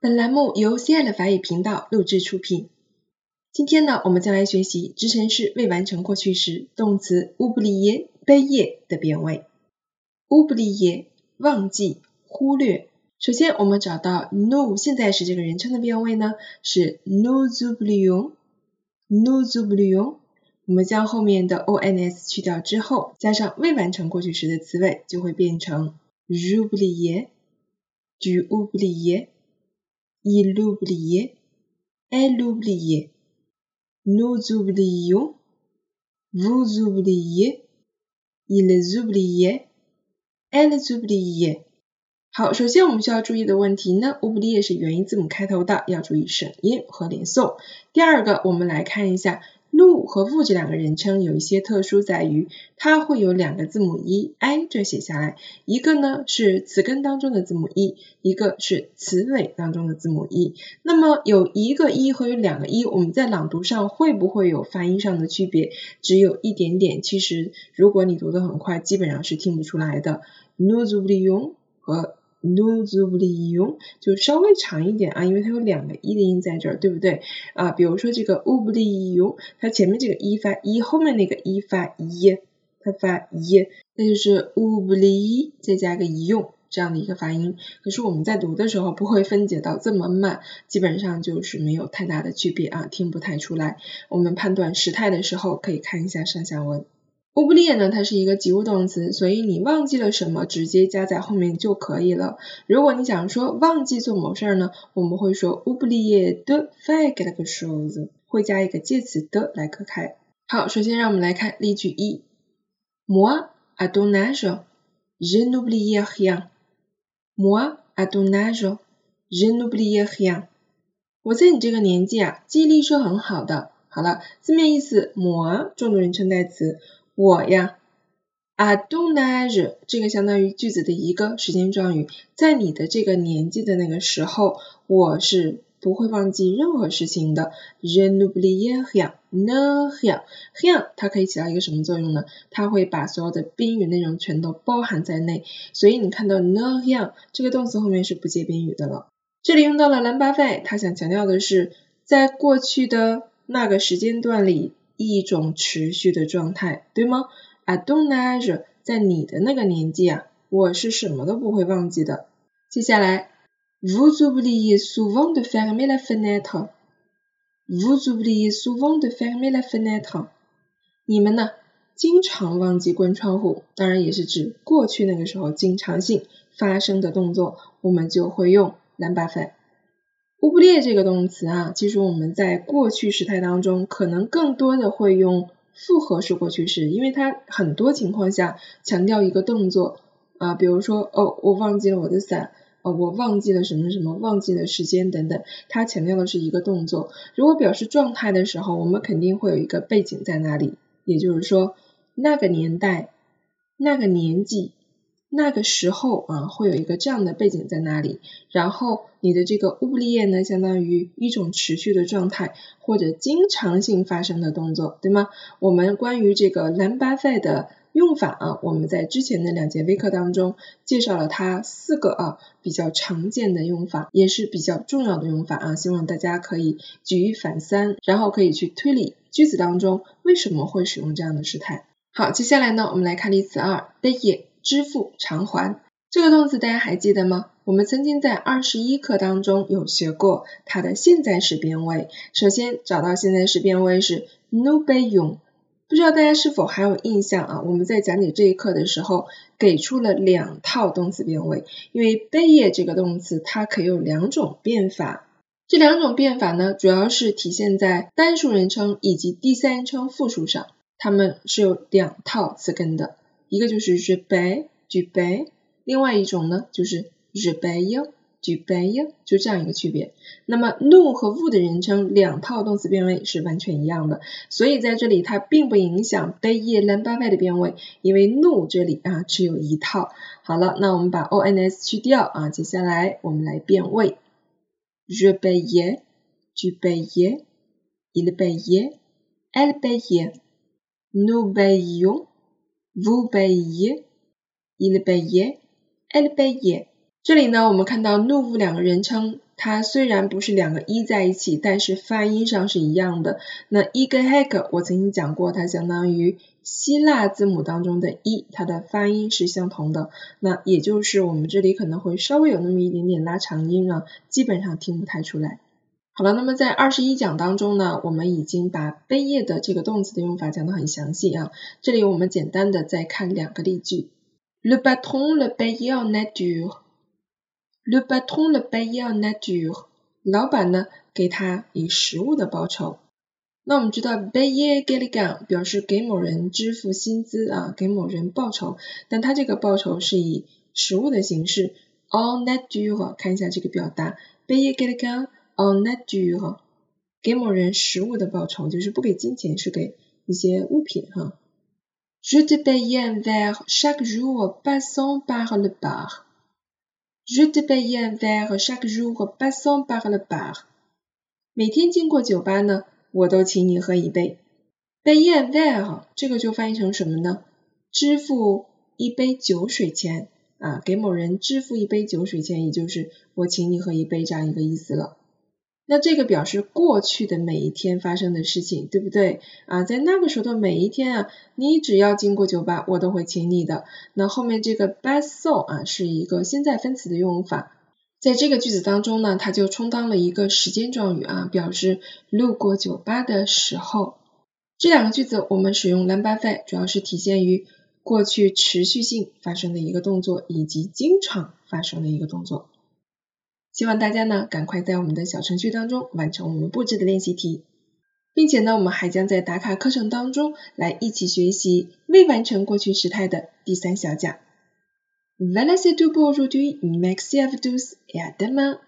本栏目由 CL 法语频道录制出品。今天呢，我们将来学习直陈式未完成过去时动词 oublier 背页的变位。oublier 忘记、忽略。首先，我们找到 no，现在时这个人称的变位呢，是 no z u b l i o n no z u b l i o n。我们将后面的 ons 去掉之后，加上未完成过去时的词尾，就会变成 j'oubliais，tu oubliais。Il oubliait, elle oubliait, nous oublions, vous oubliez, ils oubliaient, elles oubliaient。好，首先我们需要注意的问题呢，oublier 是元音字母开头的，要注意省音和连诵。第二个，我们来看一下。Nou 和 wou 这两个人称有一些特殊在于，它会有两个字母 e 挨着写下来，一个呢是词根当中的字母 e，一个是词尾当中的字母 e。那么有一个 e 和有两个 e，我们在朗读上会不会有发音上的区别？只有一点点，其实如果你读得很快，基本上是听不出来的。nous oublions 和 nous oublions 就稍微长一点啊，因为它有两个 e 的音在这儿，对不对？啊，比如说这个 oublions，它前面这个 e 发 e，后面那个 e 发 e，它发 e，那就是 oublie 再加个一用这样的一个发音。可是我们在读的时候不会分解到这么慢，基本上就是没有太大的区别啊，听不太出来。我们判断时态的时候可以看一下上下文。Oublier 呢，它是一个及物动词，所以你忘记了什么，直接加在后面就可以了。如果你想说忘记做某事儿呢，我们会说 oublier de faire quelque chose，会加一个介词的来隔开。好，首先让我们来看例句一：Moi à ton âge, je n'oublie rien. Moi à ton âge, je n'oublie rien. 我在你这个年纪啊，记忆力是很好的。好了，字面意思，moi 重读人称代词。我呀，à ton âge 这个相当于句子的一个时间状语，在你的这个年纪的那个时候，我是不会忘记任何事情的。Je n'oublie rien，ne rien，rien 它可以起到一个什么作用呢？它会把所有的宾语内容全都包含在内，所以你看到 ne rien 这个动词后面是不接宾语的了。这里用到了 l'imparfait，它想强调的是在过去的那个时间段里。一种持续的状态，对吗？I don't age，在你的那个年纪啊，我是什么都不会忘记的。接下来，Vous oubliez souvent de fermer la fenêtre。Vous oubliez souvent de fermer la fenêtre。你们呢，经常忘记关窗户，当然也是指过去那个时候经常性发生的动作，我们就会用 l'imparfait。乌布列这个动词啊，其实我们在过去时态当中，可能更多的会用复合式过去式，因为它很多情况下强调一个动作啊，比如说哦，我忘记了我的伞，哦，我忘记了什么什么，忘记了时间等等，它强调的是一个动作。如果表示状态的时候，我们肯定会有一个背景在那里，也就是说那个年代，那个年纪。那个时候啊，会有一个这样的背景在那里，然后你的这个乌布利叶呢，相当于一种持续的状态或者经常性发生的动作，对吗？我们关于这个兰巴塞的用法啊，我们在之前的两节微课当中介绍了它四个啊比较常见的用法，也是比较重要的用法啊，希望大家可以举一反三，然后可以去推理句子当中为什么会使用这样的时态。好，接下来呢，我们来看例词二，payer。支付偿还这个动词大家还记得吗？我们曾经在二十一课当中有学过它的现在时变位。首先找到现在时变位是 nous payons，不知道大家是否还有印象啊？我们在讲解这一课的时候给出了两套动词变位，因为 payer 这个动词它可以有两种变法，这两种变法呢主要是体现在单数人称以及第三人称复数上，它们是有两套词根的。一个就是 je paye，tu payes，另外一种呢就是 je paye，tu payes，就这样一个区别。那么 nou 和 wou 的人称两套动词变位是完全一样的，所以在这里它并不影响 payer l'imparfait 的变位，因为 nou 这里啊只有一套。好了，那我们把 ons 去掉啊，接下来我们来变位，je paye，tu payes，il paye，elle paye，nous payons。vous payez, il payait, elle payait. 这里呢，我们看到 nous 两个人称，它虽然不是两个一在一起，但是发音上是一样的。那一跟 hek 我曾经讲过，它相当于希腊字母当中的一，它的发音是相同的。那也就是我们这里可能会稍微有那么一点点拉长音啊，基本上听不太出来。好了，那么在二十一讲当中呢，我们已经把杯叶的这个动词的用法讲得很详细啊。这里我们简单的再看两个例句：Le patron le paye en nature。Le patron le paye en nature。老板呢给他以实物的报酬。那我们知道 payer quelqu'un 表示给某人支付薪资啊，给某人报酬。但他这个报酬是以实物的形式。En nature，看一下这个表达：payer quelqu'un en nature，给某人实物的报酬，就是不给金钱，是给一些物品哈。Je te paye un verre chaque jour passant par le bar。Je te paye un verre chaque jour passant par le bar。每天经过酒吧呢，我都请你喝一杯。Paye un verre 这个就翻译成什么呢？支付一杯酒水钱啊，给某人支付一杯酒水钱，也就是我请你喝一杯这样一个意思了。那这个表示过去的每一天发生的事情，对不对啊？在那个时候的每一天啊，你只要经过酒吧，我都会请你的。那后面这个 passant 啊，是一个现在分词的用法，在这个句子当中呢，它就充当了一个时间状语啊，表示路过酒吧的时候。这两个句子我们使用 l'imparfait，主要是体现于过去持续性发生的一个动作，以及经常发生的一个动作。希望大家呢赶快在我们的小程序当中完成我们布置的练习题，并且呢我们还将在打卡课程当中来一起学习未完成过去时态的第三小讲。Vanessa du bo rudui Merci à vous tous et à demain.